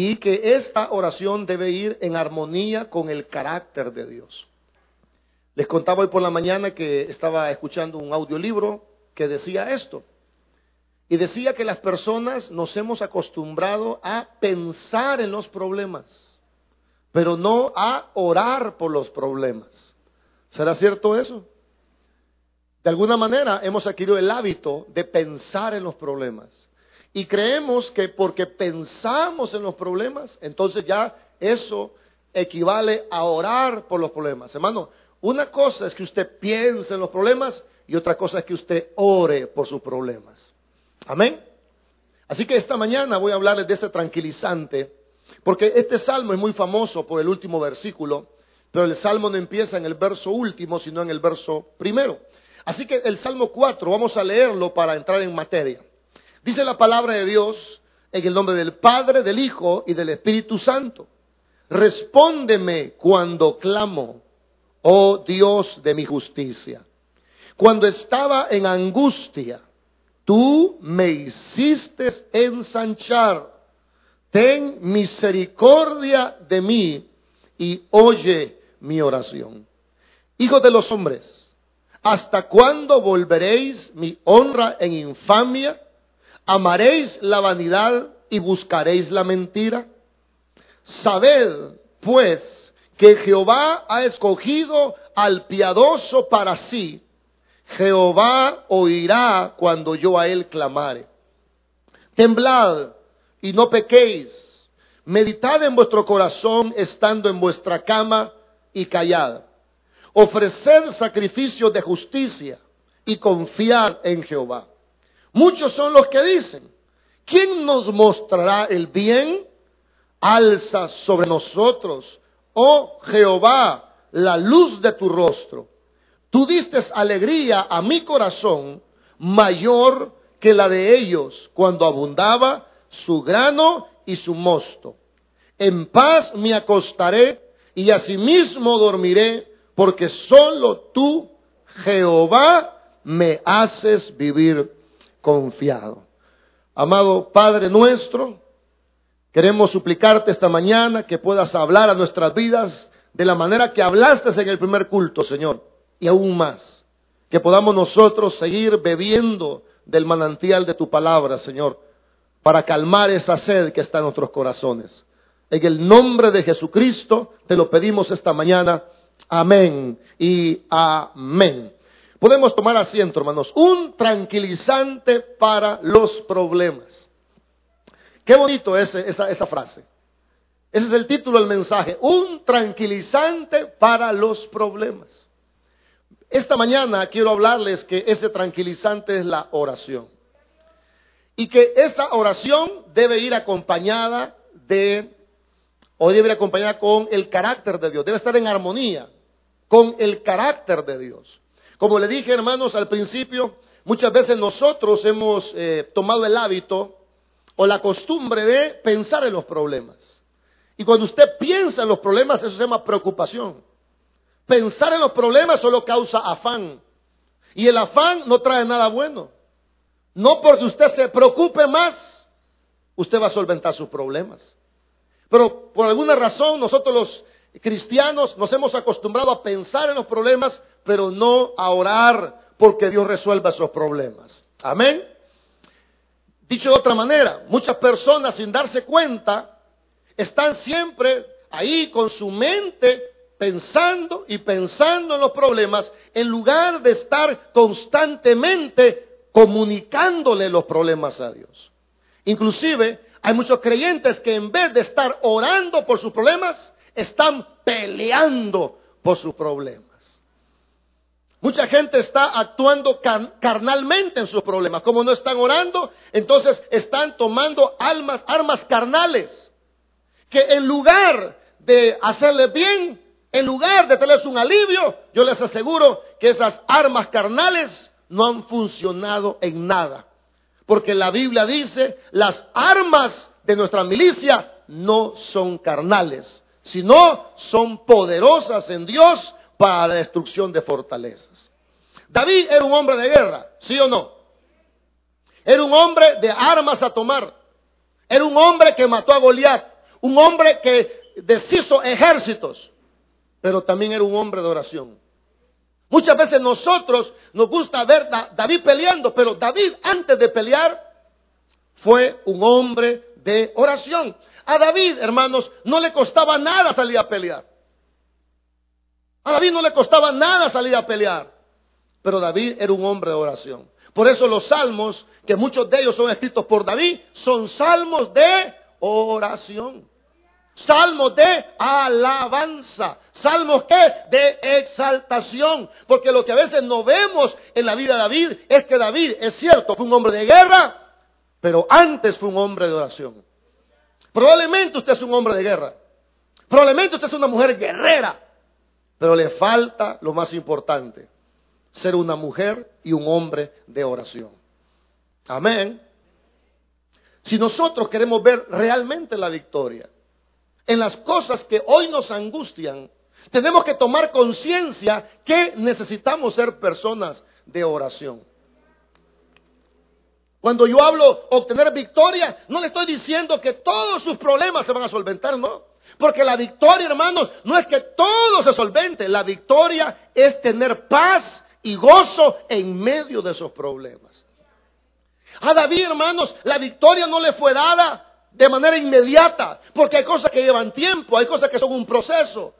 y que esta oración debe ir en armonía con el carácter de Dios. Les contaba hoy por la mañana que estaba escuchando un audiolibro que decía esto. Y decía que las personas nos hemos acostumbrado a pensar en los problemas, pero no a orar por los problemas. ¿Será cierto eso? De alguna manera hemos adquirido el hábito de pensar en los problemas. Y creemos que porque pensamos en los problemas, entonces ya eso equivale a orar por los problemas. Hermano, una cosa es que usted piense en los problemas y otra cosa es que usted ore por sus problemas. Amén. Así que esta mañana voy a hablarles de ese tranquilizante, porque este salmo es muy famoso por el último versículo, pero el salmo no empieza en el verso último, sino en el verso primero. Así que el salmo 4, vamos a leerlo para entrar en materia. Dice la palabra de Dios en el nombre del Padre, del Hijo y del Espíritu Santo. Respóndeme cuando clamo, oh Dios de mi justicia. Cuando estaba en angustia, tú me hiciste ensanchar. Ten misericordia de mí y oye mi oración. Hijo de los hombres, ¿hasta cuándo volveréis mi honra en infamia? ¿Amaréis la vanidad y buscaréis la mentira? Sabed, pues, que Jehová ha escogido al piadoso para sí Jehová oirá cuando yo a él clamare. Temblad y no pequéis. Meditad en vuestro corazón estando en vuestra cama y callad. Ofreced sacrificios de justicia y confiad en Jehová. Muchos son los que dicen, ¿quién nos mostrará el bien? Alza sobre nosotros, oh Jehová, la luz de tu rostro Tú diste alegría a mi corazón mayor que la de ellos cuando abundaba su grano y su mosto. En paz me acostaré y asimismo dormiré, porque solo tú, Jehová, me haces vivir confiado. Amado Padre nuestro, queremos suplicarte esta mañana que puedas hablar a nuestras vidas de la manera que hablaste en el primer culto, Señor y aún más. Que podamos nosotros seguir bebiendo del manantial de tu palabra, Señor, para calmar esa sed que está en nuestros corazones. En el nombre de Jesucristo te lo pedimos esta mañana. Amén y amén. Podemos tomar asiento, hermanos. Un tranquilizante para los problemas. Qué bonito es esa, esa frase. Ese es el título del mensaje. Un tranquilizante para los problemas. Esta mañana quiero hablarles que ese tranquilizante es la oración. Y que esa oración debe ir acompañada de, o debe ir acompañada con el carácter de Dios. Debe estar en armonía con el carácter de Dios. Como le dije, hermanos, al principio, muchas veces nosotros hemos eh, tomado el hábito o la costumbre de pensar en los problemas. Y cuando usted piensa en los problemas, eso se llama preocupación. Pensar en los problemas solo causa afán. Y el afán no trae nada bueno. No porque usted se preocupe más, usted va a solventar sus problemas. Pero por alguna razón nosotros los cristianos nos hemos acostumbrado a pensar en los problemas, pero no a orar porque Dios resuelva esos problemas. Amén. Dicho de otra manera, muchas personas sin darse cuenta están siempre ahí con su mente pensando y pensando en los problemas en lugar de estar constantemente comunicándole los problemas a Dios. Inclusive hay muchos creyentes que en vez de estar orando por sus problemas, están peleando por sus problemas. Mucha gente está actuando carnalmente en sus problemas. Como no están orando, entonces están tomando almas, armas carnales. Que en lugar de hacerle bien, en lugar de tenerles un alivio, yo les aseguro que esas armas carnales no han funcionado en nada. Porque la Biblia dice, las armas de nuestra milicia no son carnales, sino son poderosas en Dios para la destrucción de fortalezas. David era un hombre de guerra, ¿sí o no? Era un hombre de armas a tomar. Era un hombre que mató a Goliat. un hombre que deshizo ejércitos, pero también era un hombre de oración. Muchas veces nosotros nos gusta ver a David peleando, pero David antes de pelear fue un hombre de oración. A David, hermanos, no le costaba nada salir a pelear. A David no le costaba nada salir a pelear. Pero David era un hombre de oración. Por eso los salmos, que muchos de ellos son escritos por David, son salmos de oración. Salmos de alabanza. Salmos que de exaltación. Porque lo que a veces no vemos en la vida de David es que David, es cierto, fue un hombre de guerra, pero antes fue un hombre de oración. Probablemente usted es un hombre de guerra. Probablemente usted es una mujer guerrera. Pero le falta lo más importante, ser una mujer y un hombre de oración. Amén. Si nosotros queremos ver realmente la victoria en las cosas que hoy nos angustian, tenemos que tomar conciencia que necesitamos ser personas de oración. Cuando yo hablo obtener victoria, no le estoy diciendo que todos sus problemas se van a solventar, no. Porque la victoria, hermanos, no es que todo se solvente. La victoria es tener paz y gozo en medio de esos problemas. A David, hermanos, la victoria no le fue dada de manera inmediata, porque hay cosas que llevan tiempo, hay cosas que son un proceso.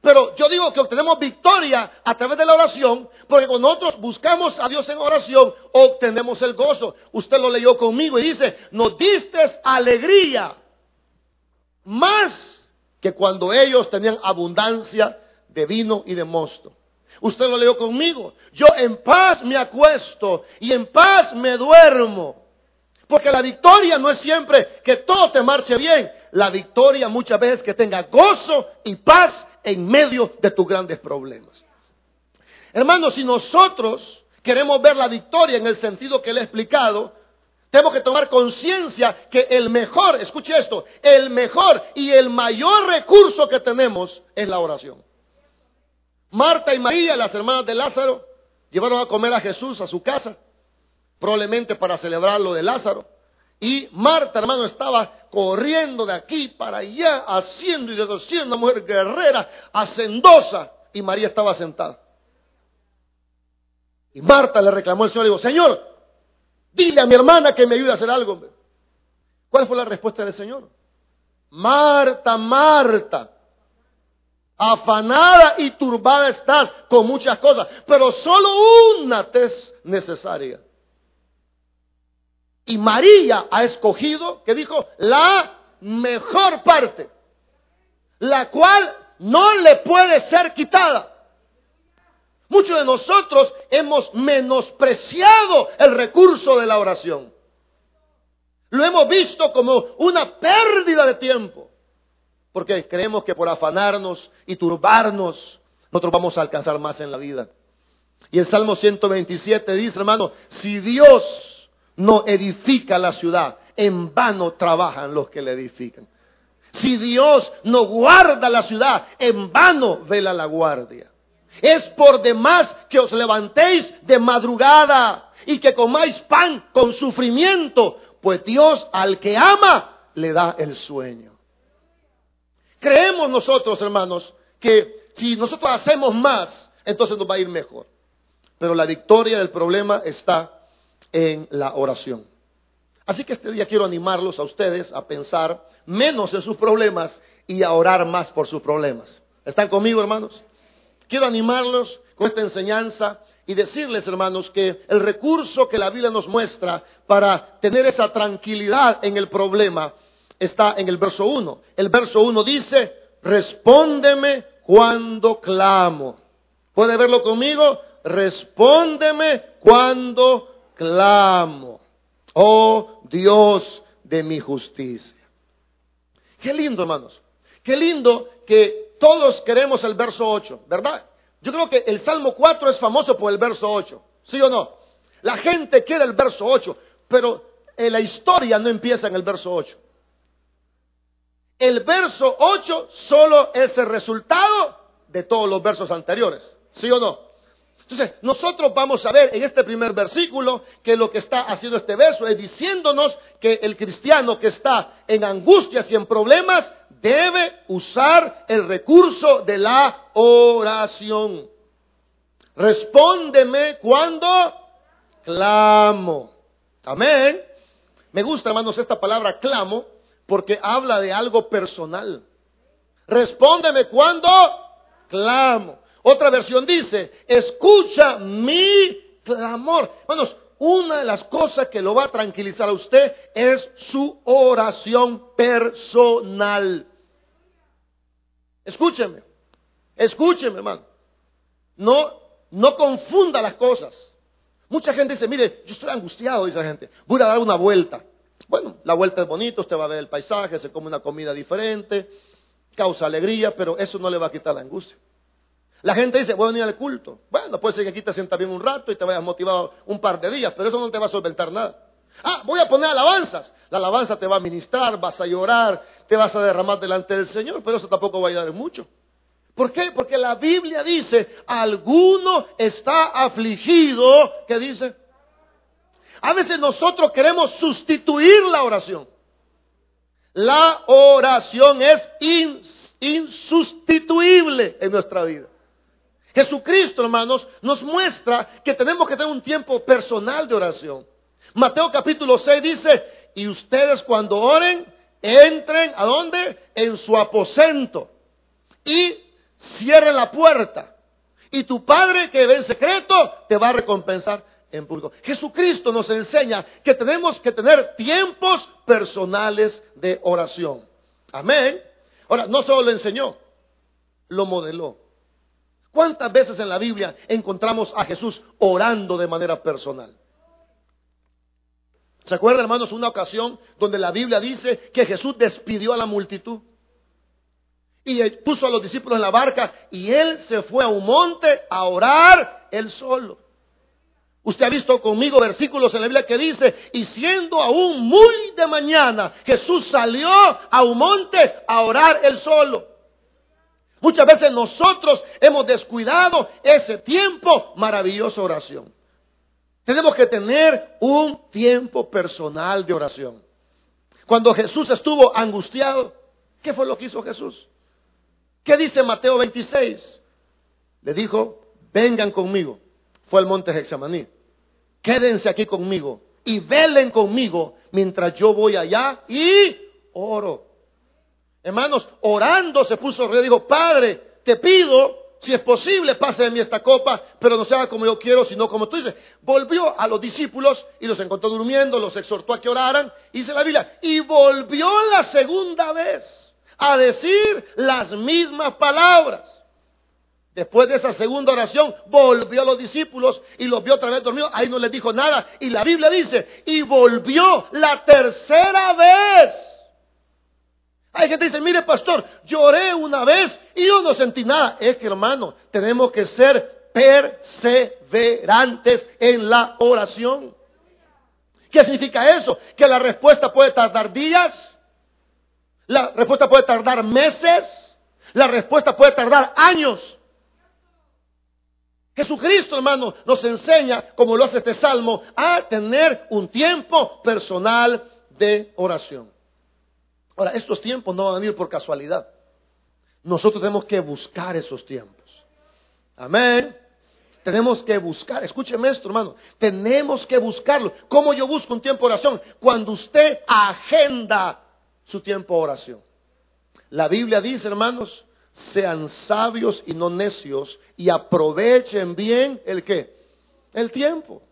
Pero yo digo que obtenemos victoria a través de la oración, porque cuando nosotros buscamos a Dios en oración, obtenemos el gozo. Usted lo leyó conmigo y dice, nos diste alegría más que cuando ellos tenían abundancia de vino y de mosto. Usted lo leyó conmigo. Yo en paz me acuesto y en paz me duermo. Porque la victoria no es siempre que todo te marche bien. La victoria muchas veces que tenga gozo y paz en medio de tus grandes problemas. Hermanos, si nosotros queremos ver la victoria en el sentido que le he explicado, tenemos que tomar conciencia que el mejor, escuche esto, el mejor y el mayor recurso que tenemos es la oración. Marta y María, las hermanas de Lázaro, llevaron a comer a Jesús a su casa, probablemente para celebrar lo de Lázaro. Y Marta, hermano, estaba corriendo de aquí para allá, haciendo y deshaciendo, una mujer guerrera, hacendosa, y María estaba sentada. Y Marta le reclamó al Señor, le dijo, Señor, Dile a mi hermana que me ayude a hacer algo. ¿Cuál fue la respuesta del Señor? Marta, Marta, afanada y turbada estás con muchas cosas, pero solo una te es necesaria. Y María ha escogido, que dijo, la mejor parte, la cual no le puede ser quitada. Muchos de nosotros hemos menospreciado el recurso de la oración. Lo hemos visto como una pérdida de tiempo. Porque creemos que por afanarnos y turbarnos, nosotros vamos a alcanzar más en la vida. Y el Salmo 127 dice, hermano, si Dios no edifica la ciudad, en vano trabajan los que la edifican. Si Dios no guarda la ciudad, en vano vela la guardia. Es por demás que os levantéis de madrugada y que comáis pan con sufrimiento, pues Dios al que ama le da el sueño. Creemos nosotros, hermanos, que si nosotros hacemos más, entonces nos va a ir mejor. Pero la victoria del problema está en la oración. Así que este día quiero animarlos a ustedes a pensar menos en sus problemas y a orar más por sus problemas. ¿Están conmigo, hermanos? Quiero animarlos con esta enseñanza y decirles, hermanos, que el recurso que la Biblia nos muestra para tener esa tranquilidad en el problema está en el verso 1. El verso 1 dice, respóndeme cuando clamo. ¿Puede verlo conmigo? Respóndeme cuando clamo. Oh Dios de mi justicia. Qué lindo, hermanos. Qué lindo que todos queremos el verso 8, ¿verdad? Yo creo que el Salmo 4 es famoso por el verso 8, ¿sí o no? La gente quiere el verso 8, pero la historia no empieza en el verso 8. El verso 8 solo es el resultado de todos los versos anteriores, ¿sí o no? Entonces, nosotros vamos a ver en este primer versículo que lo que está haciendo este verso es diciéndonos que el cristiano que está en angustias y en problemas debe usar el recurso de la oración. Respóndeme cuando clamo. Amén. Me gusta, hermanos, esta palabra clamo porque habla de algo personal. Respóndeme cuando clamo. Otra versión dice, escucha mi clamor. Hermanos, una de las cosas que lo va a tranquilizar a usted es su oración personal. Escúcheme, escúcheme, hermano. No, no confunda las cosas. Mucha gente dice, mire, yo estoy angustiado, dice la gente, voy a dar una vuelta. Bueno, la vuelta es bonita, usted va a ver el paisaje, se come una comida diferente, causa alegría, pero eso no le va a quitar la angustia. La gente dice, voy a venir al culto. Bueno, puede ser que aquí te sientas bien un rato y te vayas motivado un par de días, pero eso no te va a solventar nada. Ah, voy a poner alabanzas. La alabanza te va a ministrar, vas a llorar, te vas a derramar delante del Señor, pero eso tampoco va a ayudar mucho. ¿Por qué? Porque la Biblia dice, alguno está afligido, ¿qué dice? A veces nosotros queremos sustituir la oración. La oración es insustituible en nuestra vida. Jesucristo, hermanos, nos muestra que tenemos que tener un tiempo personal de oración. Mateo capítulo 6 dice, y ustedes cuando oren, entren a dónde? En su aposento y cierren la puerta. Y tu Padre que ve en secreto te va a recompensar en público. Jesucristo nos enseña que tenemos que tener tiempos personales de oración. Amén. Ahora, no solo lo enseñó, lo modeló. ¿Cuántas veces en la Biblia encontramos a Jesús orando de manera personal? ¿Se acuerdan, hermanos, una ocasión donde la Biblia dice que Jesús despidió a la multitud? Y puso a los discípulos en la barca y él se fue a un monte a orar él solo. Usted ha visto conmigo versículos en la Biblia que dice, y siendo aún muy de mañana, Jesús salió a un monte a orar él solo. Muchas veces nosotros hemos descuidado ese tiempo maravilloso oración. Tenemos que tener un tiempo personal de oración. Cuando Jesús estuvo angustiado, ¿qué fue lo que hizo Jesús? ¿Qué dice Mateo 26? Le dijo, vengan conmigo. Fue al monte Hexamaní. Quédense aquí conmigo y velen conmigo mientras yo voy allá y oro. Hermanos, orando se puso rey, dijo, Padre, te pido, si es posible, pase de mí esta copa, pero no sea como yo quiero, sino como tú dices. Volvió a los discípulos y los encontró durmiendo, los exhortó a que oraran, dice la Biblia, y volvió la segunda vez a decir las mismas palabras. Después de esa segunda oración, volvió a los discípulos y los vio otra vez dormidos. Ahí no les dijo nada. Y la Biblia dice, y volvió la tercera vez hay gente que dice, mire pastor, lloré una vez y yo no sentí nada. Es que hermano, tenemos que ser perseverantes en la oración. ¿Qué significa eso? Que la respuesta puede tardar días, la respuesta puede tardar meses, la respuesta puede tardar años. Jesucristo, hermano, nos enseña, como lo hace este salmo, a tener un tiempo personal de oración. Ahora, estos tiempos no van a venir por casualidad. Nosotros tenemos que buscar esos tiempos. Amén. Tenemos que buscar, escúcheme esto, hermano. Tenemos que buscarlo. ¿Cómo yo busco un tiempo de oración? Cuando usted agenda su tiempo de oración. La Biblia dice, hermanos, sean sabios y no necios y aprovechen bien el qué? El tiempo.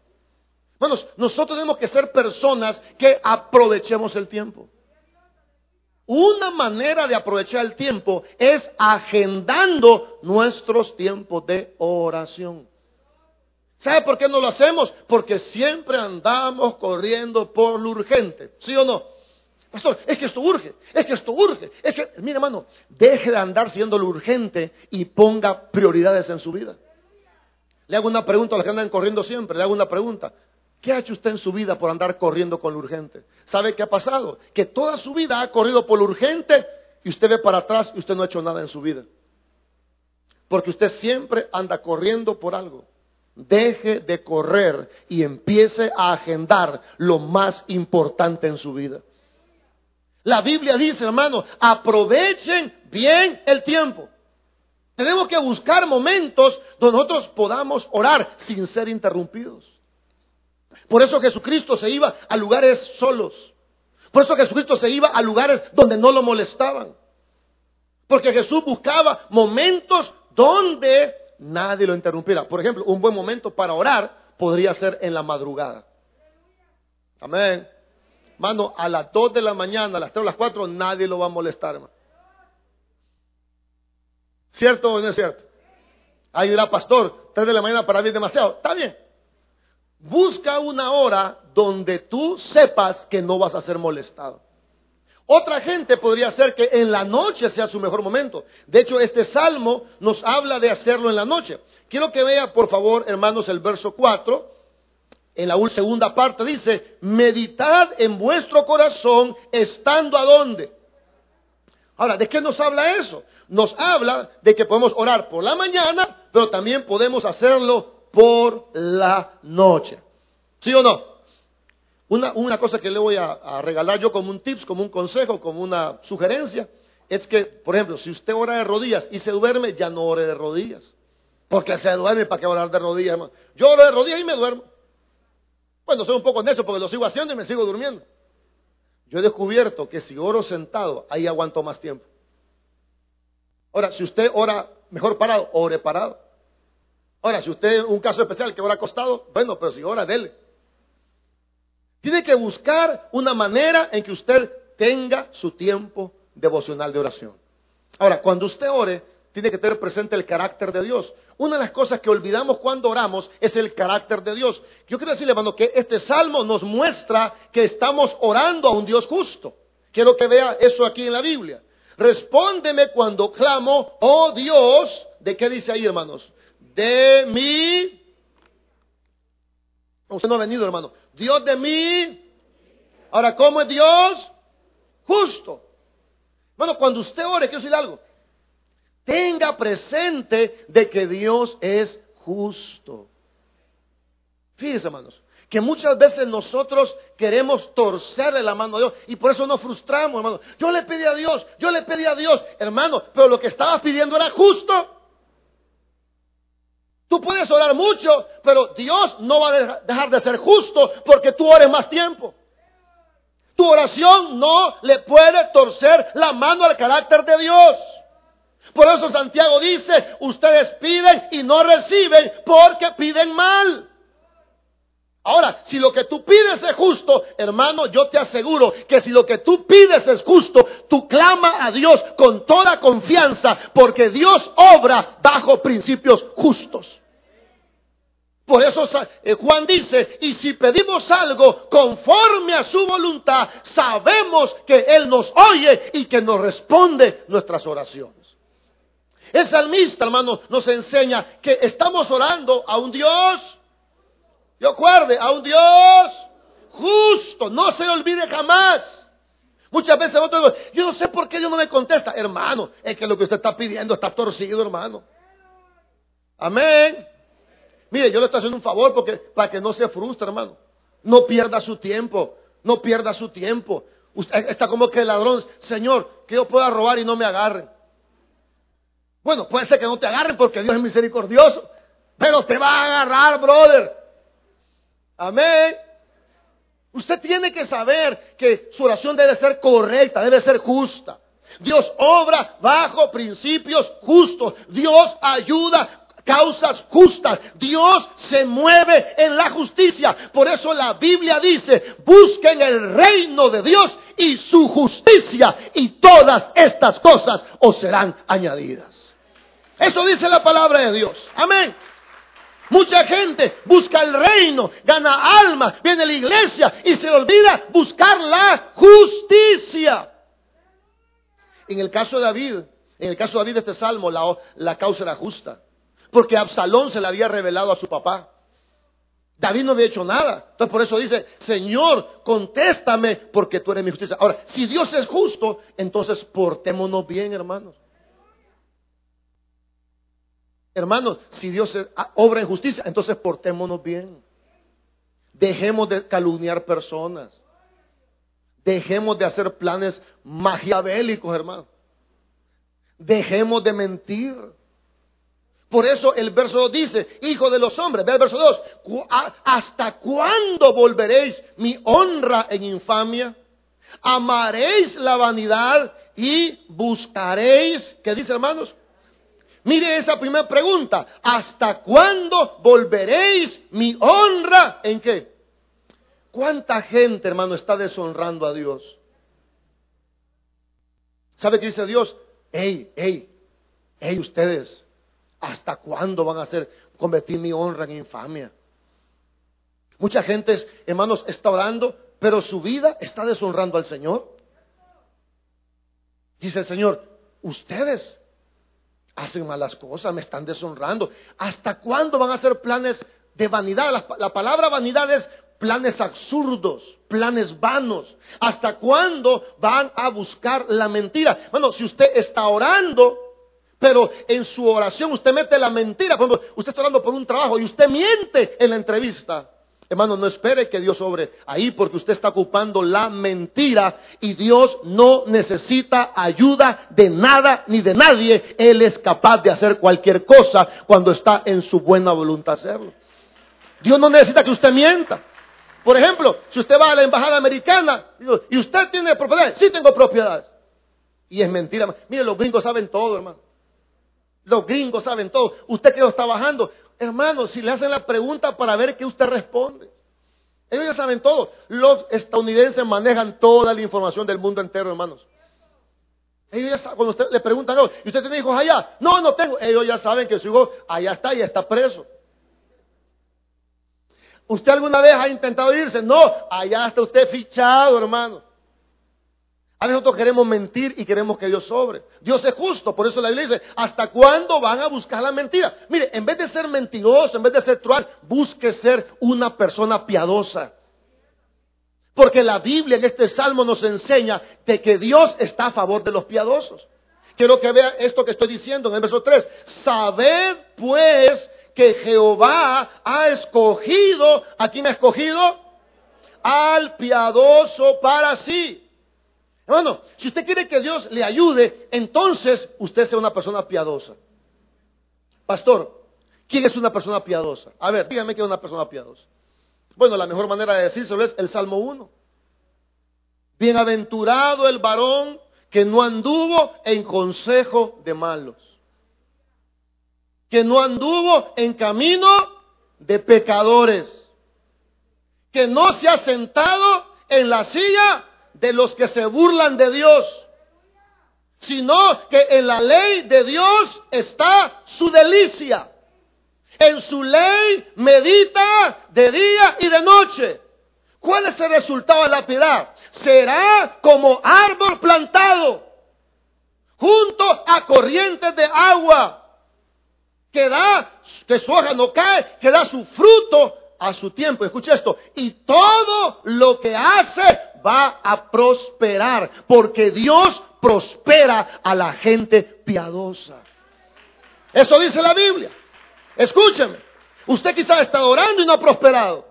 Hermanos, nosotros tenemos que ser personas que aprovechemos el tiempo. Una manera de aprovechar el tiempo es agendando nuestros tiempos de oración. ¿Sabe por qué no lo hacemos? Porque siempre andamos corriendo por lo urgente, ¿sí o no? Pastor, es que esto urge, es que esto urge, es que, mire hermano, deje de andar siendo lo urgente y ponga prioridades en su vida. Le hago una pregunta a los que andan corriendo siempre, le hago una pregunta. ¿Qué ha hecho usted en su vida por andar corriendo con lo urgente? ¿Sabe qué ha pasado? Que toda su vida ha corrido por lo urgente y usted ve para atrás y usted no ha hecho nada en su vida. Porque usted siempre anda corriendo por algo. deje de correr y empiece a agendar lo más importante en su vida. La Biblia dice, hermano, aprovechen bien el tiempo. Tenemos que buscar momentos donde nosotros podamos orar sin ser interrumpidos. Por eso Jesucristo se iba a lugares solos. Por eso Jesucristo se iba a lugares donde no lo molestaban. Porque Jesús buscaba momentos donde nadie lo interrumpiera. Por ejemplo, un buen momento para orar podría ser en la madrugada. Amén. Mano, a las 2 de la mañana, a las 3 o las 4, nadie lo va a molestar, hermano. ¿Cierto o no es cierto? Ahí dirá, pastor, 3 de la mañana para mí es demasiado. Está bien. Busca una hora donde tú sepas que no vas a ser molestado. Otra gente podría ser que en la noche sea su mejor momento. De hecho, este salmo nos habla de hacerlo en la noche. Quiero que vea, por favor, hermanos, el verso 4. En la segunda parte dice, meditad en vuestro corazón estando a dónde. Ahora, ¿de qué nos habla eso? Nos habla de que podemos orar por la mañana, pero también podemos hacerlo por la noche. ¿Sí o no? Una, una cosa que le voy a, regalar yo como un tips, como un consejo, como una sugerencia, es que, por ejemplo, si usted ora de rodillas y se duerme, ya no ore de rodillas. Porque se duerme, ¿para qué orar de rodillas, hermano? Yo oro de rodillas y me duermo. Bueno, soy un poco eso porque lo sigo haciendo y me sigo durmiendo. Yo he descubierto que si oro sentado, ahí aguanto más tiempo. Ahora, si usted ora mejor parado, ore parado. Ahora, si usted un caso especial que ora acostado, bueno, pero si ora, dele. Tiene que buscar una manera en que usted tenga su tiempo devocional de oración. Ahora, cuando usted ore, tiene que tener presente el carácter de Dios. Una de las cosas que olvidamos cuando oramos es el carácter de Dios. Yo quiero decirle, hermano, que este salmo nos muestra que estamos orando a un Dios justo. Quiero que vea eso aquí en la Biblia. Respóndeme cuando clamo, oh Dios, ¿de qué dice ahí, hermanos? De mí. Usted no ha venido, hermano. Dios de mí. Ahora, ¿cómo es Dios? Justo. Bueno, cuando usted ore, quiero decir algo. Tenga presente de que Dios es justo. Fíjense, hermanos, que muchas veces nosotros queremos torcerle la mano a Dios y por eso nos frustramos, hermano. Yo le pedí a Dios, yo le pedí a Dios, hermano, pero lo que estaba pidiendo era justo. Tú puedes orar mucho, pero Dios no va a dejar de ser justo porque tú ores más tiempo. Tu oración no le puede torcer la mano al carácter de Dios. Por eso Santiago dice, ustedes piden y no reciben porque piden mal. Ahora, si lo que tú pides es justo, hermano, yo te aseguro que si lo que tú pides es justo, tú clama a Dios con toda confianza, porque Dios obra bajo principios justos. Por eso eh, Juan dice, y si pedimos algo conforme a su voluntad, sabemos que Él nos oye y que nos responde nuestras oraciones. El salmista, hermano, nos enseña que estamos orando a un Dios yo acuerde, a un Dios justo. No se olvide jamás. Muchas veces yo no sé por qué Dios no me contesta. Hermano, es que lo que usted está pidiendo está torcido, hermano. Amén. Mire, yo le estoy haciendo un favor porque para que no se frustre, hermano. No pierda su tiempo. No pierda su tiempo. Usted está como que el ladrón, Señor, que yo pueda robar y no me agarren. Bueno, puede ser que no te agarren porque Dios es misericordioso. Pero te va a agarrar, brother. Amén. Usted tiene que saber que su oración debe ser correcta, debe ser justa. Dios obra bajo principios justos. Dios ayuda causas justas. Dios se mueve en la justicia. Por eso la Biblia dice, busquen el reino de Dios y su justicia y todas estas cosas os serán añadidas. Eso dice la palabra de Dios. Amén. Mucha gente busca el reino, gana almas, viene a la iglesia y se olvida buscar la justicia. En el caso de David, en el caso de David de este salmo, la, la causa era justa. Porque Absalón se le había revelado a su papá. David no había hecho nada. Entonces por eso dice, Señor, contéstame porque tú eres mi justicia. Ahora, si Dios es justo, entonces portémonos bien, hermanos. Hermanos, si Dios obra en justicia, entonces portémonos bien. Dejemos de calumniar personas. Dejemos de hacer planes maquiavélicos, hermano. Dejemos de mentir. Por eso el verso 2 dice, hijo de los hombres, ve el verso 2, ¿hasta cuándo volveréis mi honra en infamia? Amaréis la vanidad y buscaréis, ¿qué dice hermanos? Mire esa primera pregunta, ¿hasta cuándo volveréis mi honra en qué? ¿Cuánta gente, hermano, está deshonrando a Dios? ¿Sabe qué dice Dios? Ey, ey, ey, ustedes, ¿hasta cuándo van a hacer convertir mi honra en infamia? Mucha gente, hermanos, está orando, pero su vida está deshonrando al Señor. Dice el Señor, ustedes hacen malas cosas, me están deshonrando. ¿Hasta cuándo van a hacer planes de vanidad? La, la, palabra vanidad es planes absurdos, planes vanos. ¿Hasta cuándo van a buscar la mentira? Bueno, si usted está orando, pero en su oración usted mete la mentira, por ejemplo, usted está orando por un trabajo y usted miente en la entrevista. Hermano, no espere que Dios obre ahí porque usted está ocupando la mentira y Dios no necesita ayuda de nada ni de nadie. Él es capaz de hacer cualquier cosa cuando está en su buena voluntad hacerlo. Dios no necesita que usted mienta. Por ejemplo, si usted va a la embajada americana y usted tiene propiedades, sí tengo propiedades. Y es mentira. Mire, los gringos saben todo, hermano. Los gringos saben todo. Usted que lo está bajando, hermano, si le hacen la pregunta para ver qué usted responde. Ellos ya saben todo. Los estadounidenses manejan toda la información del mundo entero, hermanos. Ellos ya saben, cuando usted le preguntan, ¿y usted tiene hijos allá? No, no tengo. Ellos ya saben que su hijo allá está y está preso. ¿Usted alguna vez ha intentado irse? No, allá está usted fichado, hermano. A veces nosotros queremos mentir y queremos que Dios sobre. Dios es justo, por eso la Biblia dice, ¿hasta cuándo van a buscar la mentira? Mire, en vez de ser mentiroso, en vez de ser truán, busque ser una persona piadosa. Porque la Biblia en este salmo nos enseña de que Dios está a favor de los piadosos. Quiero que vea esto que estoy diciendo en el verso 3. Sabed pues que Jehová ha escogido, ¿a quién ha escogido? Al piadoso para sí. Hermano, si usted quiere que Dios le ayude, entonces usted sea una persona piadosa. Pastor, ¿quién es una persona piadosa? A ver, dígame que es una persona piadosa. Bueno, la mejor manera de decírselo es el Salmo 1. Bienaventurado el varón que no anduvo en consejo de malos, que no anduvo en camino de pecadores, que no se ha sentado en la silla de los que se burlan de Dios, sino que en la ley de Dios está su delicia. En su ley medita de día y de noche. ¿Cuál es el resultado de la piedad? Será como árbol plantado junto a corrientes de agua que da, que su hoja no cae, que da su fruto a su tiempo. Escucha esto. Y todo lo que hace va a prosperar, porque Dios prospera a la gente piadosa. Eso dice la Biblia. Escúcheme. Usted quizás está orando y no ha prosperado.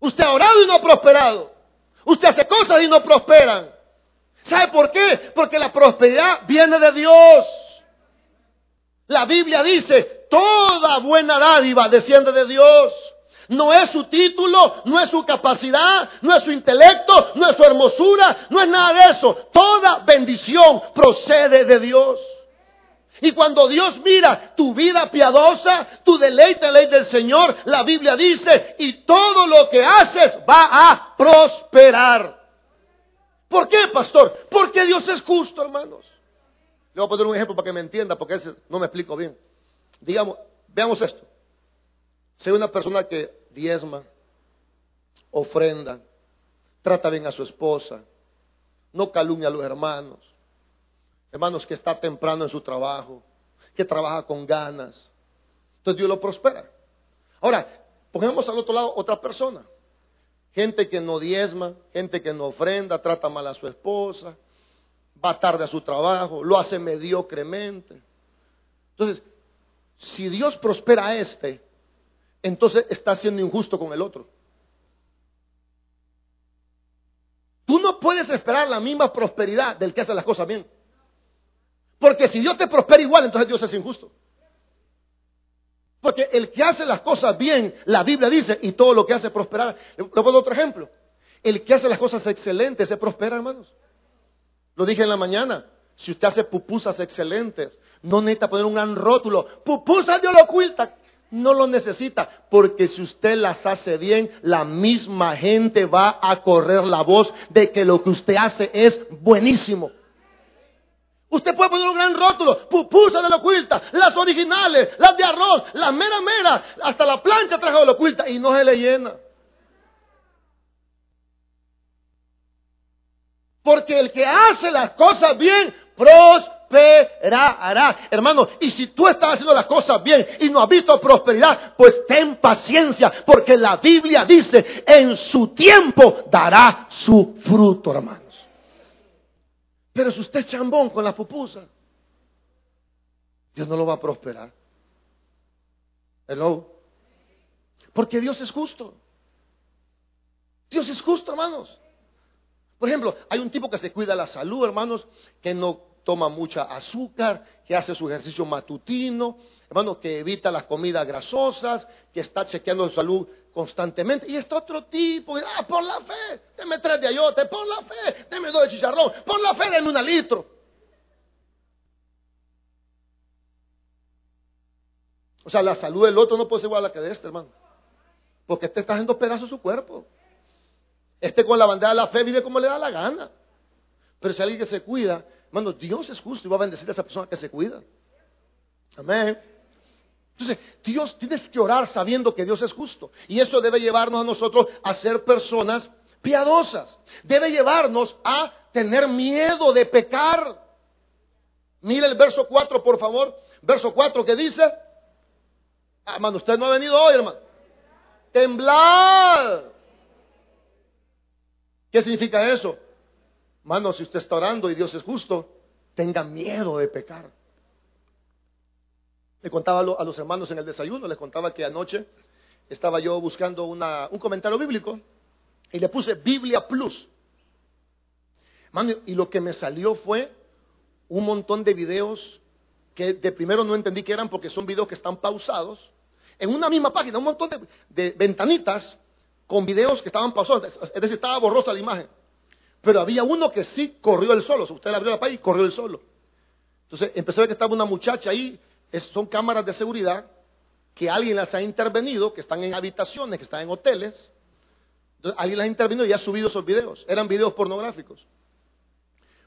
Usted ha orado y no ha prosperado. Usted hace cosas y no prosperan. ¿Sabe por qué? Porque la prosperidad viene de Dios. La Biblia dice, toda buena dádiva desciende de Dios. No es su título, no es su capacidad, no es su intelecto, no es su hermosura, no es nada de eso. Toda bendición procede de Dios. Y cuando Dios mira tu vida piadosa, tu deleite ley del Señor, la Biblia dice, y todo lo que haces va a prosperar. ¿Por qué, pastor? Porque Dios es justo, hermanos. Le voy a poner un ejemplo para que me entienda, porque ese no me explico bien. Digamos, veamos esto. Sea una persona que diezma, ofrenda, trata bien a su esposa, no calumnia a los hermanos, hermanos que está temprano en su trabajo, que trabaja con ganas. Entonces Dios lo prospera. Ahora, pongamos al otro lado otra persona. Gente que no diezma, gente que no ofrenda, trata mal a su esposa, va tarde a su trabajo, lo hace mediocremente. Entonces, si Dios prospera a este, entonces está siendo injusto con el otro. Tú no puedes esperar la misma prosperidad del que hace las cosas bien. Porque si Dios te prospera igual, entonces Dios es injusto. Porque el que hace las cosas bien, la Biblia dice, y todo lo que hace prosperar. Le pongo otro ejemplo. El que hace las cosas excelentes se prospera, hermanos. Lo dije en la mañana. Si usted hace pupusas excelentes, no necesita poner un gran rótulo. Pupusas de oculta. No lo necesita, porque si usted las hace bien, la misma gente va a correr la voz de que lo que usted hace es buenísimo. Usted puede poner un gran rótulo, pupusas de la oculta, las originales, las de arroz, las mera mera, hasta la plancha trajo de la oculta y no se le llena. Porque el que hace las cosas bien prosperará. Hermano, y si tú estás haciendo las cosas bien y no has visto prosperidad, pues ten paciencia, porque la Biblia dice, en su tiempo dará su fruto, hermanos. Pero si usted es chambón con la pupusa, Dios no lo va a prosperar. Hello. Porque Dios es justo. Dios es justo, hermanos. Por ejemplo, hay un tipo que se cuida la salud, hermanos, que no toma mucha azúcar, que hace su ejercicio matutino, hermano, que evita las comidas grasosas, que está chequeando su salud constantemente. Y está otro tipo, ah, por la fe, deme tres de ayote, por la fe, deme dos de chicharrón, por la fe, deme una litro. O sea, la salud del otro no puede ser igual a la que de este, hermano. Porque este está haciendo pedazos su cuerpo. Este con la bandera de la fe vive como le da la gana. Pero si alguien que se cuida, hermano, Dios es justo y va a bendecir a esa persona que se cuida. Amén. Entonces, Dios tienes que orar sabiendo que Dios es justo. Y eso debe llevarnos a nosotros a ser personas piadosas. Debe llevarnos a tener miedo de pecar. Mire el verso 4, por favor. Verso 4 que dice, hermano, usted no ha venido hoy, hermano. Temblad ¿Qué significa eso? Mano, si usted está orando y Dios es justo, tenga miedo de pecar. Le contaba a los hermanos en el desayuno, les contaba que anoche estaba yo buscando un comentario bíblico y le puse Biblia Plus. Y lo que me salió fue un montón de videos que de primero no entendí que eran porque son videos que están pausados. En una misma página, un montón de, de ventanitas con videos que estaban pausados, es decir, estaba borrosa la imagen. Pero había uno que sí corrió el solo. Usted le abrió la página y corrió el solo. Entonces empezó a ver que estaba una muchacha ahí. son cámaras de seguridad que alguien las ha intervenido, que están en habitaciones, que están en hoteles. Entonces alguien las ha intervenido y ha subido esos videos. Eran videos pornográficos.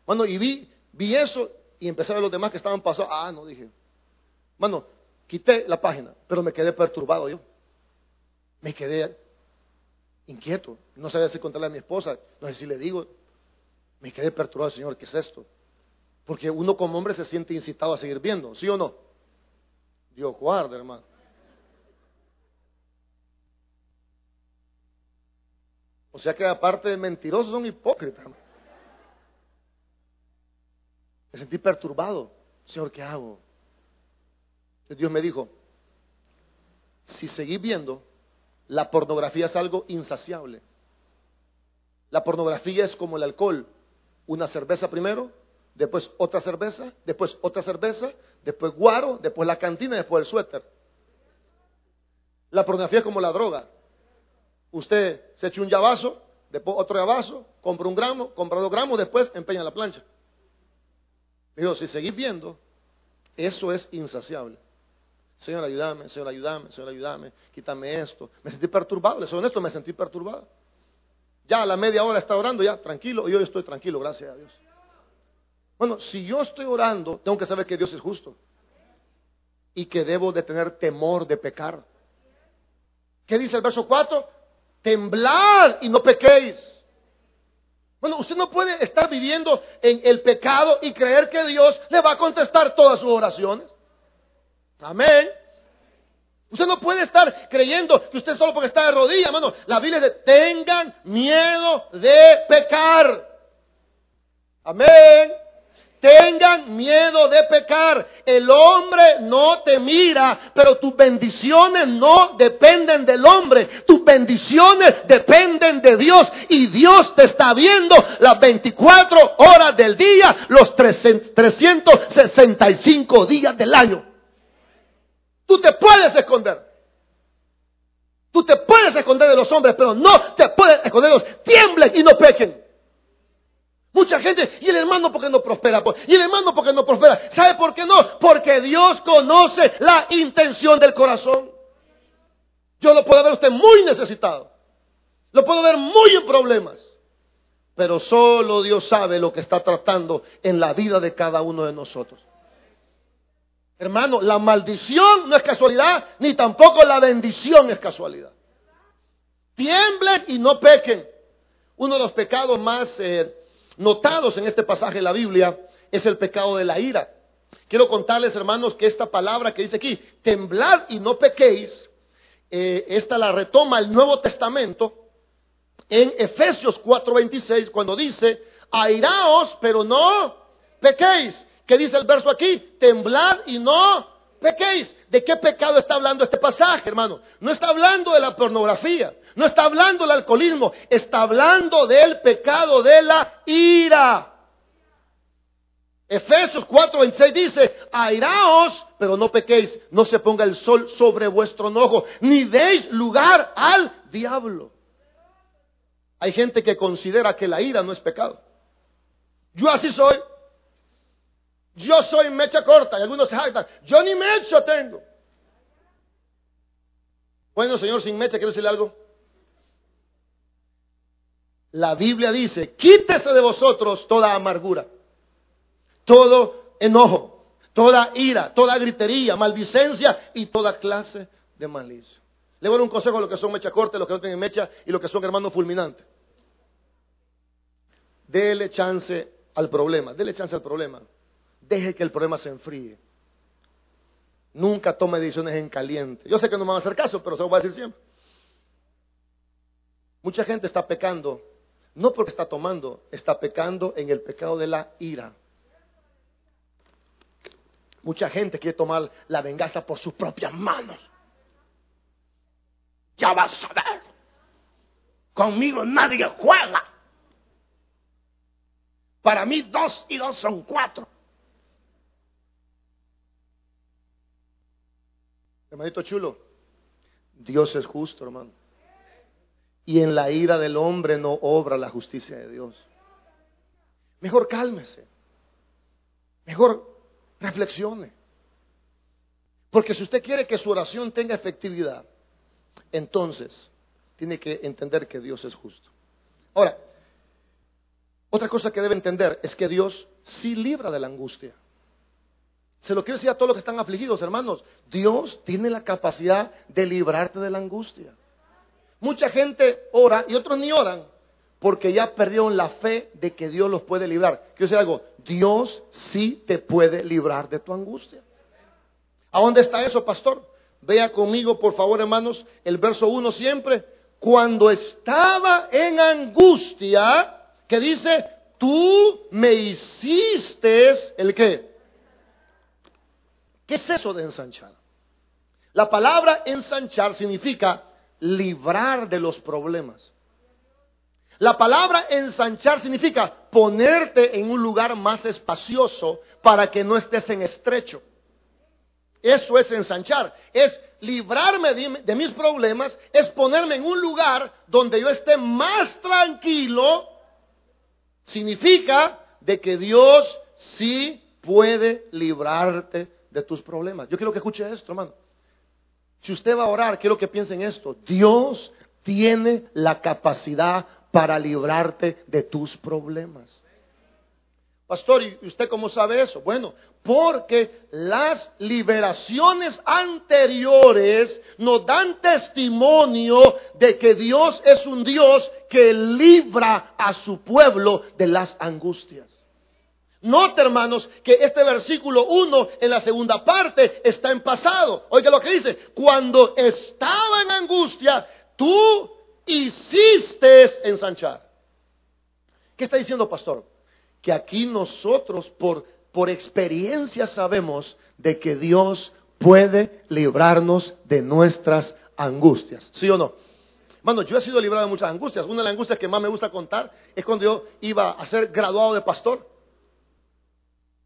Bueno, y vi, vi eso y empecé a ver los demás que estaban pasados. Ah, no, dije. Bueno, quité la página, pero me quedé perturbado yo. Me quedé inquieto. No sabía si contarle a mi esposa, no sé si le digo. Me quedé perturbado, Señor, ¿qué es esto? Porque uno como hombre se siente incitado a seguir viendo, ¿sí o no? Dios guarda, hermano. O sea que aparte de mentirosos son hipócritas. Me sentí perturbado. Señor, ¿qué hago? Dios me dijo, si seguís viendo, la pornografía es algo insaciable. La pornografía es como el alcohol. Una cerveza primero, después otra cerveza, después otra cerveza, después guaro, después la cantina, después el suéter. La pornografía es como la droga. Usted se echa un llavazo, después otro llavazo, compra un gramo, compra dos gramos, después empeña la plancha. Digo, si seguís viendo, eso es insaciable. Señor, ayúdame, Señor, ayúdame, Señor, ayúdame, quítame esto. Me sentí perturbado, le soy honesto, me sentí perturbado. Ya a la media hora está orando, ya tranquilo, yo estoy tranquilo, gracias a Dios. Bueno, si yo estoy orando, tengo que saber que Dios es justo y que debo de tener temor de pecar. ¿Qué dice el verso 4? Temblad y no pequéis. Bueno, usted no puede estar viviendo en el pecado y creer que Dios le va a contestar todas sus oraciones. Amén. Usted no puede estar creyendo que usted solo porque está de rodillas, hermano. La Biblia dice, tengan miedo de pecar. Amén. Tengan miedo de pecar. El hombre no te mira, pero tus bendiciones no dependen del hombre. Tus bendiciones dependen de Dios. Y Dios te está viendo las 24 horas del día, los 365 días del año. Tú te puedes esconder. Tú te puedes esconder de los hombres, pero no te puedes esconder de los. Tiemblen y no pequen. Mucha gente, y el hermano porque no prospera, y el hermano porque no prospera. ¿Sabe por qué no? Porque Dios conoce la intención del corazón. Yo lo puedo ver usted muy necesitado. Lo puedo ver muy en problemas. Pero solo Dios sabe lo que está tratando en la vida de cada uno de nosotros. Hermano, la maldición no es casualidad, ni tampoco la bendición es casualidad. Tiemblen y no pequen. Uno de los pecados más eh, notados en este pasaje de la Biblia es el pecado de la ira. Quiero contarles, hermanos, que esta palabra que dice aquí, temblad y no pequéis, eh, esta la retoma el Nuevo Testamento en Efesios 4:26, cuando dice, airaos, pero no pequéis. ¿Qué dice el verso aquí? Temblad y no pequéis. ¿De qué pecado está hablando este pasaje, hermano? No está hablando de la pornografía, no está hablando del alcoholismo, está hablando del pecado de la ira. Efesios 4:26 dice, airaos, pero no pequéis, no se ponga el sol sobre vuestro enojo, ni deis lugar al diablo. Hay gente que considera que la ira no es pecado. Yo así soy. Yo soy mecha corta y algunos se jactan. Yo ni mecha tengo. Bueno, señor, sin mecha, quiero decirle algo. La Biblia dice, quítese de vosotros toda amargura, todo enojo, toda ira, toda gritería, maldicencia y toda clase de malicia. Le voy a dar un consejo a los que son mecha corta, los que no tienen mecha y los que son hermanos fulminantes. Dele chance al problema, dele chance al problema. Deje que el problema se enfríe. Nunca tome decisiones en caliente. Yo sé que no me van a hacer caso, pero se lo voy a decir siempre. Mucha gente está pecando, no porque está tomando, está pecando en el pecado de la ira. Mucha gente quiere tomar la venganza por sus propias manos. Ya vas a ver. Conmigo nadie juega. Para mí dos y dos son cuatro. Hermanito chulo, Dios es justo, hermano. Y en la ira del hombre no obra la justicia de Dios. Mejor cálmese. Mejor reflexione. Porque si usted quiere que su oración tenga efectividad, entonces tiene que entender que Dios es justo. Ahora, otra cosa que debe entender es que Dios sí libra de la angustia. Se lo quiero decir a todos los que están afligidos, hermanos. Dios tiene la capacidad de librarte de la angustia. Mucha gente ora y otros ni oran porque ya perdieron la fe de que Dios los puede librar. Quiero decir algo, Dios sí te puede librar de tu angustia. ¿A dónde está eso, pastor? Vea conmigo, por favor, hermanos, el verso 1 siempre. Cuando estaba en angustia, que dice, tú me hiciste el qué? ¿Qué es eso de ensanchar? La palabra ensanchar significa librar de los problemas. La palabra ensanchar significa ponerte en un lugar más espacioso para que no estés en estrecho. Eso es ensanchar, es librarme de, mis problemas, es ponerme en un lugar donde yo esté más tranquilo. Significa de que Dios sí puede librarte de tus problemas. Yo quiero que escuche esto, hermano. Si usted va a orar, quiero que piense en esto. Dios tiene la capacidad para librarte de tus problemas. Pastor, ¿y usted cómo sabe eso? Bueno, porque las liberaciones anteriores nos dan testimonio de que Dios es un Dios que libra a su pueblo de las angustias. Note, hermanos, que este versículo 1 en la segunda parte está en pasado. Oiga lo que dice. Cuando estaba en angustia, tú hiciste ensanchar. ¿Qué está diciendo, pastor? Que aquí nosotros, por, por experiencia sabemos de que Dios puede librarnos de nuestras angustias. ¿Sí o no? Bueno, yo he sido librado de muchas angustias. Una de las angustias que más me gusta contar es cuando yo iba a ser graduado de pastor.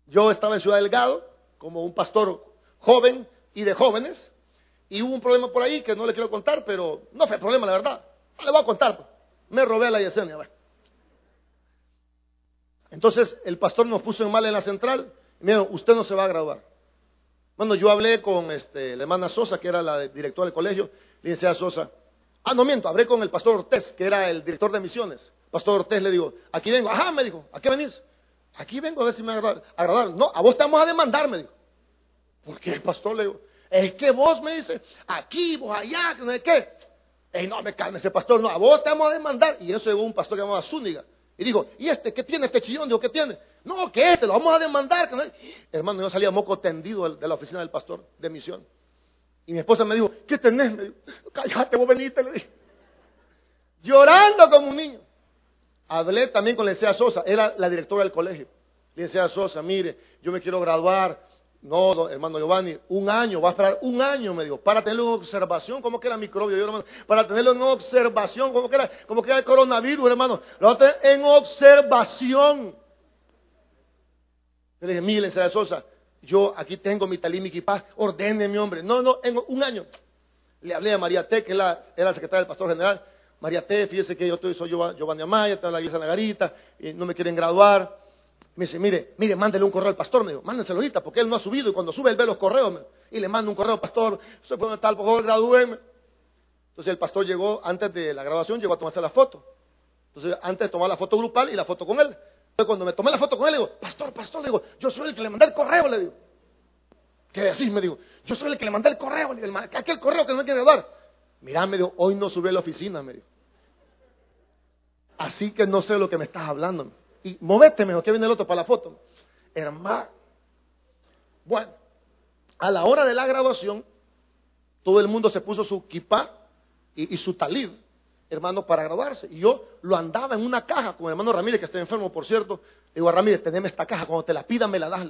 Yo estaba en Ciudad Delgado como un pastor joven y de jóvenes. Y hubo un problema por ahí que no le quiero contar, pero no fue problema, la verdad. No le voy a contar. Me robé la Yesenia. Entonces el pastor nos puso en mal en la central. Miren, usted no se va a graduar. Bueno, yo hablé con este, la hermana Sosa, que era la directora del colegio. Le dije a Sosa, ah, no miento, hablé con el pastor Ortez, que era el director de misiones. Pastor Ortez le digo, aquí vengo. Ajá, me dijo, ¿a qué venís? Aquí vengo a ver si me agradar. No, a vos te vamos a demandar, me dijo. Porque el pastor le dijo, es que vos me dice, aquí, vos allá, que no sé qué. Ey, no me calme ese pastor, no, a vos te vamos a demandar. Y eso llegó un pastor que llamaba Zúñiga. Y dijo, ¿y este qué tiene este chillón? Digo, ¿qué tiene? No, que este, lo vamos a demandar. Hermano, yo salía moco tendido de la oficina del pastor de misión. Y mi esposa me dijo, ¿qué tenés? Me dijo, cállate, vos veniste. Le dije. Llorando como un niño. Hablé también con la licenciada Sosa, era la directora del colegio. Licenciada Sosa, mire, yo me quiero graduar, no, hermano Giovanni, un año, va a esperar un año, me dijo, para tenerlo en observación, ¿cómo que era microbio? Yo, hermano, para tenerlo en observación, ¿cómo que era, era el coronavirus, hermano? Lo va a tener en observación. Le dije, mire, de Sosa, yo aquí tengo mi talí, mi equipaje, ordene hombre. No, no, en un año. Le hablé a María T, que era la secretaria del pastor general. María T, fíjese que yo soy Giovanni Amaya, está la iglesia de la Garita, y no me quieren graduar. Me dice, mire, mire, mándele un correo al pastor. Me dijo, mándenselo ahorita, porque él no ha subido. Y cuando sube, él ve los correos. y le manda un correo al pastor. ¿Usted puede tal, por favor, gradúenme. Entonces el pastor llegó, antes de la graduación, llegó a tomarse la foto. Entonces, antes de tomar la foto grupal y la foto con él. Entonces, cuando me tomé la foto con él, le digo, pastor, pastor, le digo, yo soy el que le mandé el correo, le digo. ¿Qué decís? Me digo, yo soy el que le mandé el correo, le digo, aquel correo que no me quiere dar. Mirá, me dijo, hoy no subí a la oficina, me dijo. Así que no sé lo que me estás hablando y movete mejor que viene el otro para la foto. Hermano. Bueno, a la hora de la graduación, todo el mundo se puso su kipá y, su talid, hermano, para graduarse. Y yo lo andaba en una caja con el hermano Ramírez, que está enfermo, por cierto. Le digo a Ramírez, teneme esta caja, cuando te la pidan me la das.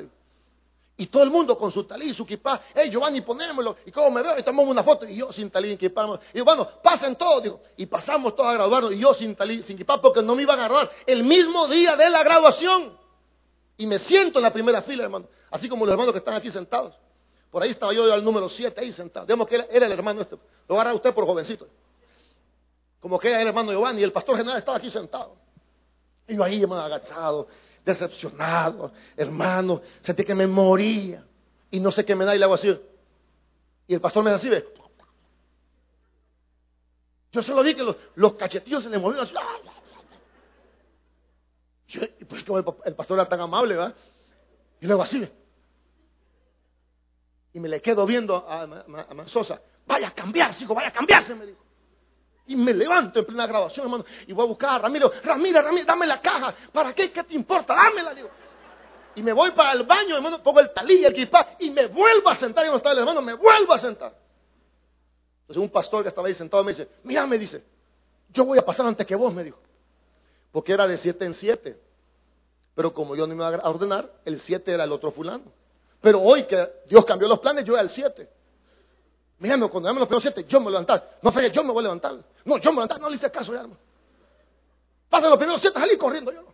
Y todo el mundo con su talí y su kipá, hey Giovanni, ponémelo, y como me veo, y tomamos una foto, y yo sin talí y kipá, y bueno, pasen todos, digo, y pasamos todos a graduarnos, y yo sin talí, sin kipá, porque no me iban a graduar el mismo día de la graduación. Y me siento en la primera fila, hermano, así como los hermanos que están aquí sentados. Por ahí estaba yo al número 7, ahí sentado. Digamos que era, el hermano este, lo agarra usted por jovencito. Como que era el hermano Giovanni, y el pastor general estaba aquí sentado. Y yo ahí, hermano, agachado, decepcionado, hermano, sentí que me moría y no sé qué me da y le hago así. Y el pastor me da así. Yo solo vi que los, los cachetillos se le movieron así. Y pues como el, pastor era tan amable, ¿verdad? Y luego así. Y me le quedo viendo a, a, Mansosa. Vaya a cambiarse, hijo, vaya a cambiarse, me dijo. Y me levanto en plena grabación, hermano, y voy a buscar a Ramiro. Ramiro, Ramiro, dame la caja. ¿Para qué? ¿Qué te importa? Dámela, digo. Y me voy para el baño, hermano, pongo el talí y el kipá y me vuelvo a sentar. Y no estaba el hermano, me vuelvo a sentar. Entonces un pastor que estaba ahí sentado me dice, mira, me dice, yo voy a pasar antes que vos, me dijo. Porque era de siete en siete. Pero como yo no me iba a ordenar, el siete era el otro fulano. Pero hoy que Dios cambió los planes, yo era el siete. Mírame, cuando damos los primeros siete, yo me voy a levantar. No fregué, yo me voy a levantar. No, yo me voy a levantar, no le hice caso ya, hermano. Pasan los primeros siete, salí corriendo yo.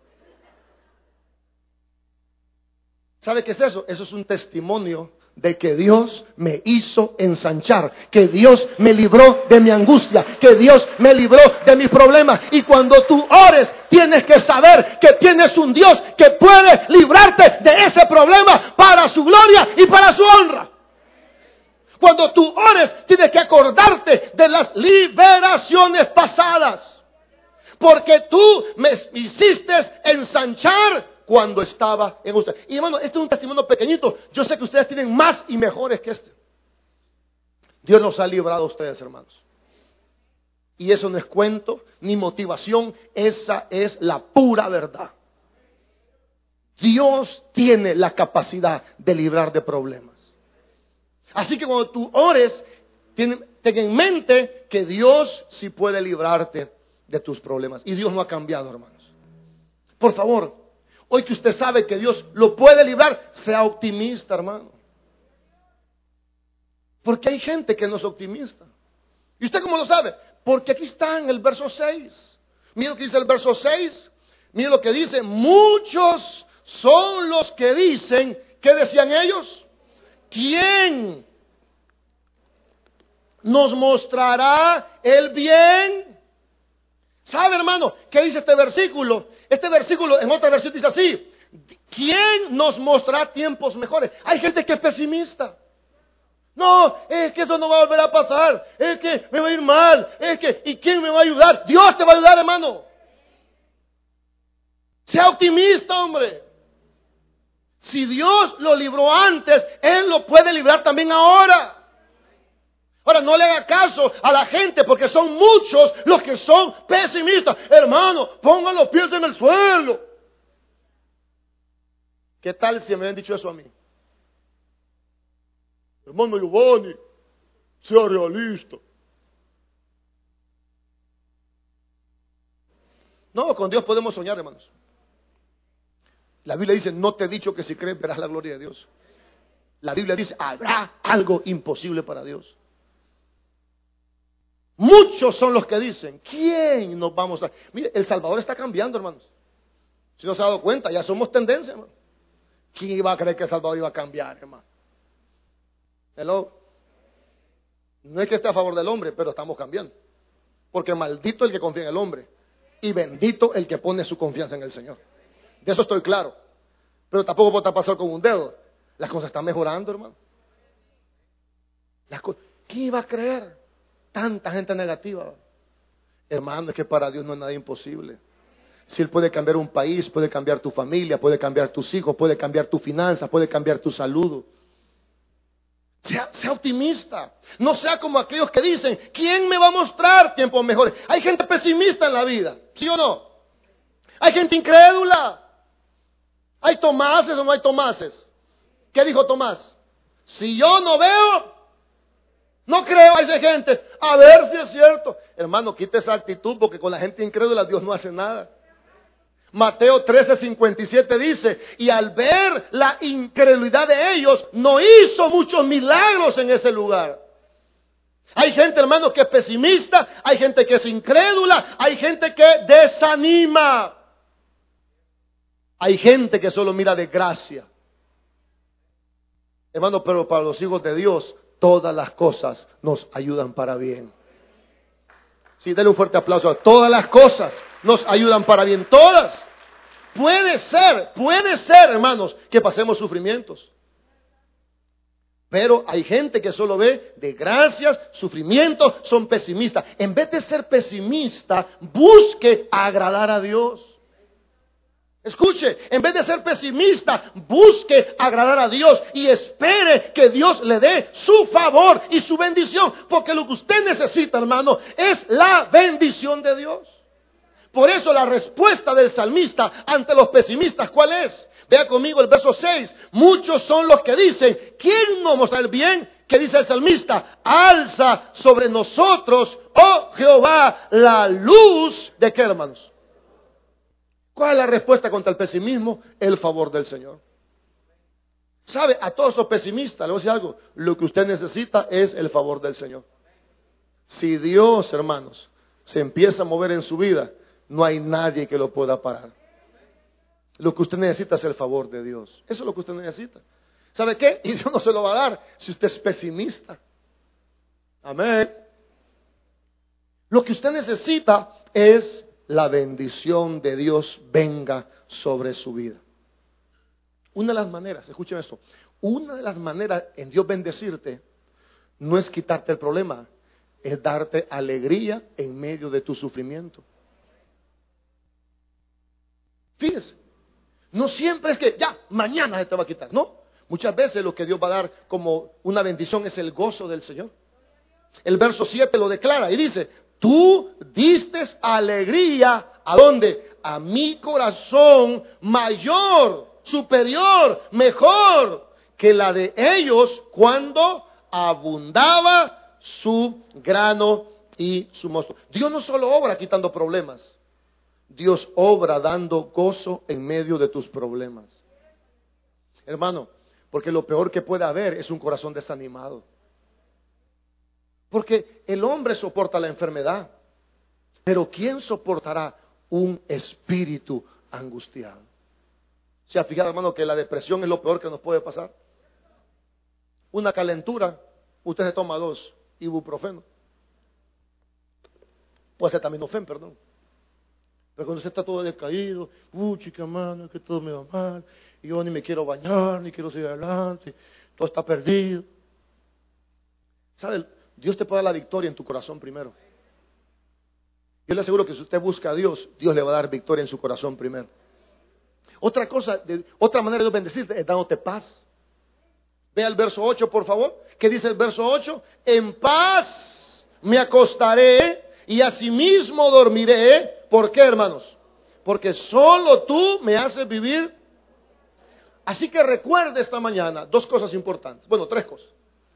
¿Sabe qué es eso? Eso es un testimonio de que Dios me hizo ensanchar, que Dios me libró de mi angustia, que Dios me libró de mis problemas. Y cuando tú ores, tienes que saber que tienes un Dios que puede librarte de ese problema para su gloria y para su honra. Cuando tú ores, tienes que acordarte de las liberaciones pasadas. Porque tú me hiciste ensanchar cuando estaba en usted. Y hermano, este es un testimonio pequeñito. Yo sé que ustedes tienen más y mejores que este. Dios nos ha librado a ustedes, hermanos. Y eso no es cuento ni motivación, esa es la pura verdad. Dios tiene la capacidad de librar de problemas. Así que cuando tú ores, ten, en mente que Dios sí puede librarte de tus problemas. Y Dios no ha cambiado, hermanos. Por favor, Hoy que usted sabe que Dios lo puede librar, sea optimista, hermano. Porque hay gente que no es optimista. ¿Y usted cómo lo sabe? Porque aquí está en el verso 6. Mira lo que dice el verso 6. Mira lo que dice. Muchos son los que dicen, ¿qué decían ellos? ¿Quién nos mostrará el bien? ¿Sabe, hermano, qué dice este versículo? Este versículo en otra versión dice así. ¿Quién nos mostrará tiempos mejores? Hay gente que es pesimista. No, es que eso no va a volver a pasar. Es que me va a ir mal. Es que, ¿y quién me va a ayudar? Dios te va a ayudar, hermano. Sea optimista, hombre. Si Dios lo libró antes, Él lo puede librar también ahora. Ahora, no le haga caso a la gente porque son muchos los que son pesimistas. Hermano, pongan los pies en el suelo. ¿Qué tal si me habían dicho eso a mí? Hermano Giovanni, sea realista. No, con Dios podemos soñar, hermanos. La Biblia dice, no te he dicho que si crees verás la gloria de Dios. La Biblia dice, habrá algo imposible para Dios. Muchos son los que dicen, ¿quién nos vamos a... Mire, El Salvador está cambiando, hermanos. Si no se ha dado cuenta, ya somos tendencia, hermano. ¿Quién iba a creer que El Salvador iba a cambiar, hermano? No es que esté a favor del hombre, pero estamos cambiando. Porque maldito el que confía en el hombre. Y bendito el que pone su confianza en el Señor. De eso estoy claro. Pero tampoco puede pasar con un dedo. Las cosas están mejorando, hermano. ¿Quién iba a creer? Tanta gente negativa. Hermano, es que para Dios no es nada imposible. Si Él puede cambiar un país, puede cambiar tu familia, puede cambiar tus hijos, puede cambiar tu finanza, puede cambiar tu salud. Sea, sea, optimista. No sea como aquellos que dicen, ¿quién me va a mostrar tiempos mejores? Hay gente pesimista en la vida, ¿sí o no? Hay gente incrédula. ¿Hay Tomases o no hay Tomases? ¿Qué dijo Tomás? Si yo no veo, no creo a esa gente. A ver si es cierto. Hermano, quite esa actitud porque con la gente incrédula Dios no hace nada. Mateo 13:57 dice, y al ver la incredulidad de ellos, no hizo muchos milagros en ese lugar. Hay gente, hermano, que es pesimista, hay gente que es incrédula, hay gente que desanima. Hay gente que solo mira de gracia. Hermano, pero para los hijos de Dios, todas las cosas nos ayudan para bien. Sí, denle un fuerte aplauso. Todas las cosas nos ayudan para bien. Todas. Puede ser, puede ser, hermanos, que pasemos sufrimientos. Pero hay gente que solo ve de gracias, sufrimientos, son pesimistas. En vez de ser pesimista, busque agradar a Dios. Escuche, en vez de ser pesimista, busque agradar a Dios y espere que Dios le dé su favor y su bendición. Porque lo que usted necesita, hermano, es la bendición de Dios. Por eso la respuesta del salmista ante los pesimistas, ¿cuál es? Vea conmigo el verso 6. Muchos son los que dicen, ¿quién nos muestra el bien? ¿Qué dice el salmista? Alza sobre nosotros, oh Jehová, la luz de qué, hermanos? ¿Cuál es la respuesta contra el pesimismo? El favor del Señor. ¿Sabe? A todos los pesimistas, le voy a decir algo. Lo que usted necesita es el favor del Señor. Si Dios, hermanos, se empieza a mover en su vida, no hay nadie que lo pueda parar. Lo que usted necesita es el favor de Dios. Eso es lo que usted necesita. ¿Sabe qué? Y Dios no se lo va a dar si usted es pesimista. Amén. Lo que usted necesita es la bendición de Dios venga sobre su vida. Una de las maneras, escuchen esto, una de las maneras en Dios bendecirte no es quitarte el problema, es darte alegría en medio de tu sufrimiento. Fíjense, no siempre es que ya, mañana se te va a quitar, no. Muchas veces lo que Dios va a dar como una bendición es el gozo del Señor. El verso 7 lo declara y dice, Tú diste alegría a dónde? A mi corazón mayor, superior, mejor que la de ellos cuando abundaba su grano y su mosto. Dios no solo obra quitando problemas. Dios obra dando gozo en medio de tus problemas. Hermano, porque lo peor que puede haber es un corazón desanimado. Porque el hombre soporta la enfermedad, pero ¿quién soportará un espíritu angustiado? ¿Se ha fijado, hermano, que la depresión es lo peor que nos puede pasar? Una calentura, usted se toma dos ibuprofeno. Puede ser también ofen, perdón. Pero cuando usted está todo decaído, uy, chica mano, que todo me va mal, y yo ni me quiero bañar, ni quiero seguir adelante, todo está perdido. ¿Sabe? Dios te puede dar la victoria en tu corazón primero. Yo le aseguro que si usted busca a Dios, Dios le va a dar victoria en su corazón primero. Otra cosa, otra manera de bendecirte es dándote paz. Ve al verso 8, por favor. ¿Qué dice el verso 8? En paz me acostaré y asimismo dormiré. ¿Por qué, hermanos? Porque solo tú me haces vivir. Así que recuerde esta mañana dos cosas importantes. Bueno, tres cosas.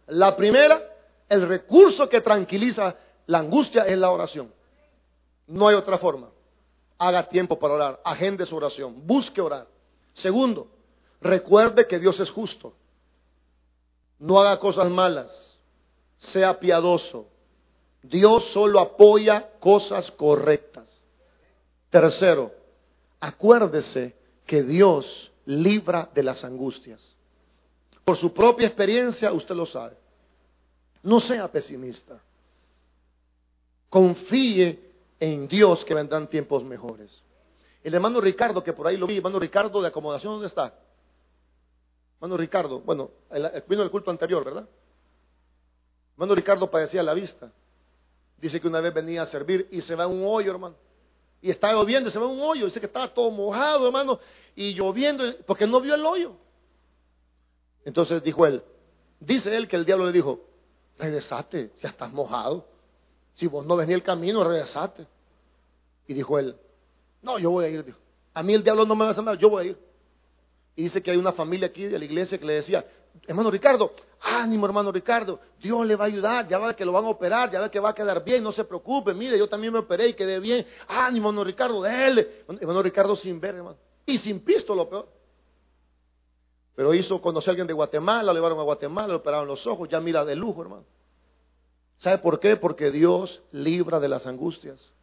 La primera, el recurso que tranquiliza la angustia es la oración. No hay otra forma. Haga tiempo para orar, agende su oración, busque orar. Segundo, recuerde que Dios es justo. No haga cosas malas, sea piadoso. Dios solo apoya cosas correctas. Tercero, acuérdese que Dios libra de las angustias. Por su propia experiencia usted lo sabe. No sea pesimista. Confíe en Dios que vendrán tiempos mejores. El hermano Ricardo, que por ahí lo vi, hermano Ricardo de acomodación, ¿dónde está? Hermano Ricardo, bueno, vino el culto anterior, ¿verdad? Hermano Ricardo padecía la vista. Dice que una vez venía a servir y se va a un hoyo, hermano. Y estaba lloviendo y se va a un hoyo. Dice que estaba todo mojado, hermano. Y lloviendo, porque no vio el hoyo. Entonces dijo él, dice él que el diablo le dijo, regresate, ya estás mojado. Si vos no venís el camino, regresate. Y dijo él, no, yo voy a ir. A mí el diablo no me va a nada, yo voy a ir. Y dice que hay una familia aquí de la iglesia que le decía, hermano Ricardo, ánimo hermano Ricardo, Dios le va a ayudar, ya va que lo van a operar, ya ve que va a quedar bien, no se preocupe, mire, yo también me operé y quedé bien, ánimo hermano Ricardo, déle. Hermano Ricardo sin ver, hermano, y sin pisto lo peor. Pero hizo conocer a alguien de Guatemala, lo llevaron a Guatemala, le operaron los ojos, ya mira de lujo, hermano. ¿Sabe por qué? Porque Dios libra de las angustias.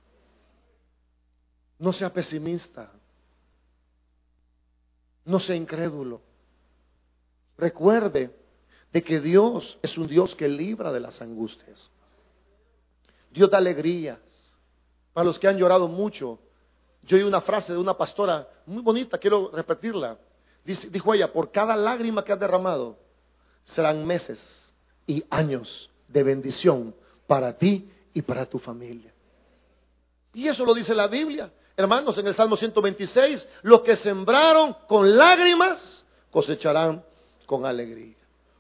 No sea pesimista. No sea incrédulo. Recuerde de que Dios es un Dios que libra de las angustias. Dios da alegrías. Para los que han llorado mucho, yo oí una frase de una pastora muy bonita, quiero repetirla. Dijo ella, por cada lágrima que has derramado, serán meses y años de bendición para ti y para tu familia. Y eso lo dice la Biblia. Hermanos, en el Salmo 126, los que sembraron con lágrimas cosecharán con alegría.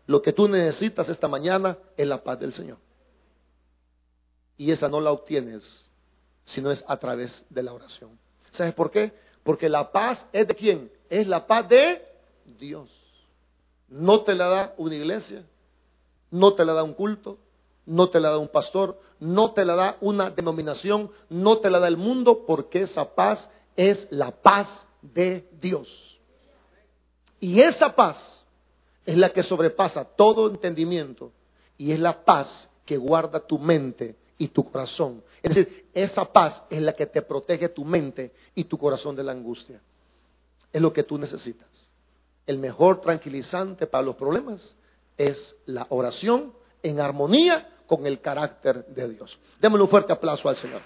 Lo que tú necesitas esta mañana es la paz del Señor. Y esa no la obtienes si no es a través de la oración. ¿Sabes por qué? Porque la paz es de quién? Es la paz de Dios. No te la da una iglesia, no te la da un culto, no te la da un pastor, no te la da una denominación, no te la da el mundo, porque esa paz es la paz de Dios. Y esa paz es la que sobrepasa todo entendimiento y es la paz que guarda tu mente y tu corazón. Es decir, esa paz es la que te protege tu mente y tu corazón de la angustia. Es lo que tú necesitas. El mejor tranquilizante para los problemas es la oración en armonía con el carácter de Dios. Démosle un fuerte aplauso al Señor.